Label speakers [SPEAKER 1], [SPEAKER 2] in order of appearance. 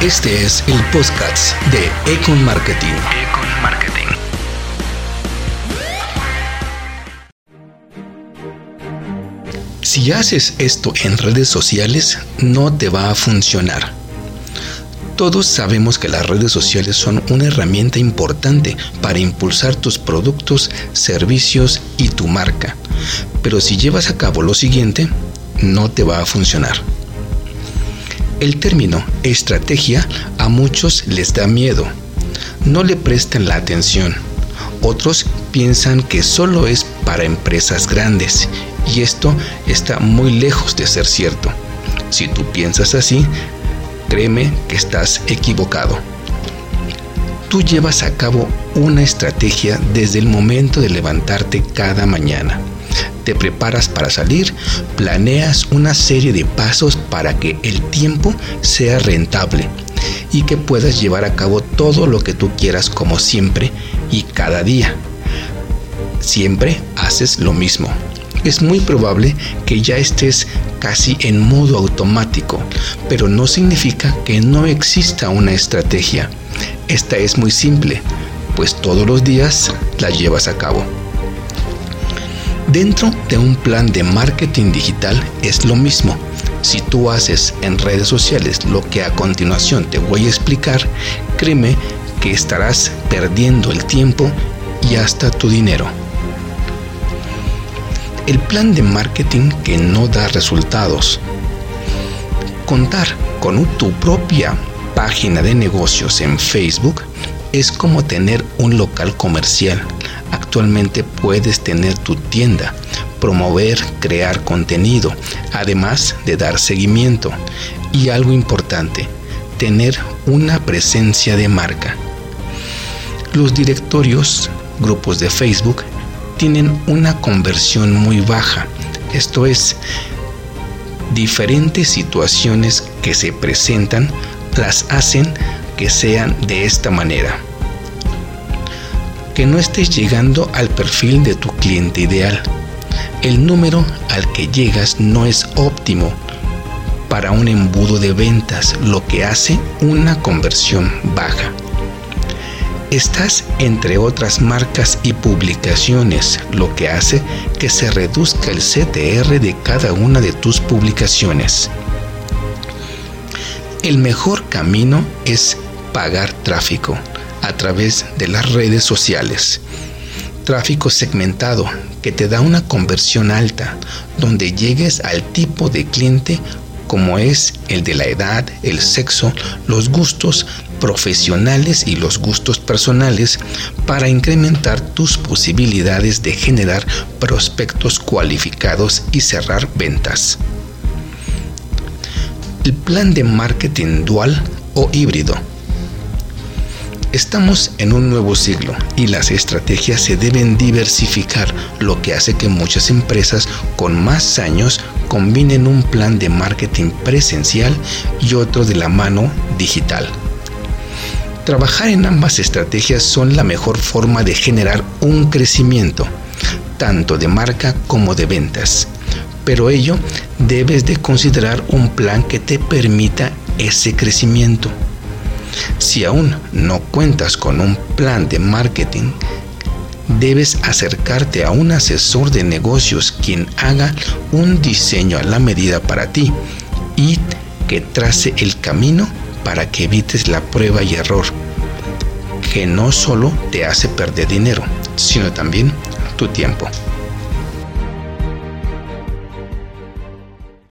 [SPEAKER 1] Este es el podcast de Econ Marketing. Econ Marketing. Si haces esto en redes sociales, no te va a funcionar. Todos sabemos que las redes sociales son una herramienta importante para impulsar tus productos, servicios y tu marca. Pero si llevas a cabo lo siguiente, no te va a funcionar. El término estrategia a muchos les da miedo. No le prestan la atención. Otros piensan que solo es para empresas grandes y esto está muy lejos de ser cierto. Si tú piensas así, créeme que estás equivocado. Tú llevas a cabo una estrategia desde el momento de levantarte cada mañana te preparas para salir, planeas una serie de pasos para que el tiempo sea rentable y que puedas llevar a cabo todo lo que tú quieras como siempre y cada día. Siempre haces lo mismo. Es muy probable que ya estés casi en modo automático, pero no significa que no exista una estrategia. Esta es muy simple, pues todos los días la llevas a cabo. Dentro de un plan de marketing digital es lo mismo. Si tú haces en redes sociales lo que a continuación te voy a explicar, créeme que estarás perdiendo el tiempo y hasta tu dinero. El plan de marketing que no da resultados. Contar con tu propia página de negocios en Facebook es como tener un local comercial Actualmente puedes tener tu tienda, promover, crear contenido, además de dar seguimiento. Y algo importante, tener una presencia de marca. Los directorios, grupos de Facebook, tienen una conversión muy baja. Esto es, diferentes situaciones que se presentan las hacen que sean de esta manera que no estés llegando al perfil de tu cliente ideal. El número al que llegas no es óptimo para un embudo de ventas, lo que hace una conversión baja. Estás entre otras marcas y publicaciones, lo que hace que se reduzca el CTR de cada una de tus publicaciones. El mejor camino es pagar tráfico a través de las redes sociales. Tráfico segmentado que te da una conversión alta, donde llegues al tipo de cliente como es el de la edad, el sexo, los gustos profesionales y los gustos personales para incrementar tus posibilidades de generar prospectos cualificados y cerrar ventas. El plan de marketing dual o híbrido Estamos en un nuevo siglo y las estrategias se deben diversificar, lo que hace que muchas empresas con más años combinen un plan de marketing presencial y otro de la mano digital. Trabajar en ambas estrategias son la mejor forma de generar un crecimiento, tanto de marca como de ventas. Pero ello debes de considerar un plan que te permita ese crecimiento si aún no cuentas con un plan de marketing, debes acercarte a un asesor de negocios quien haga un diseño a la medida para ti y que trace el camino para que evites la prueba y error, que no solo te hace perder dinero, sino también tu tiempo.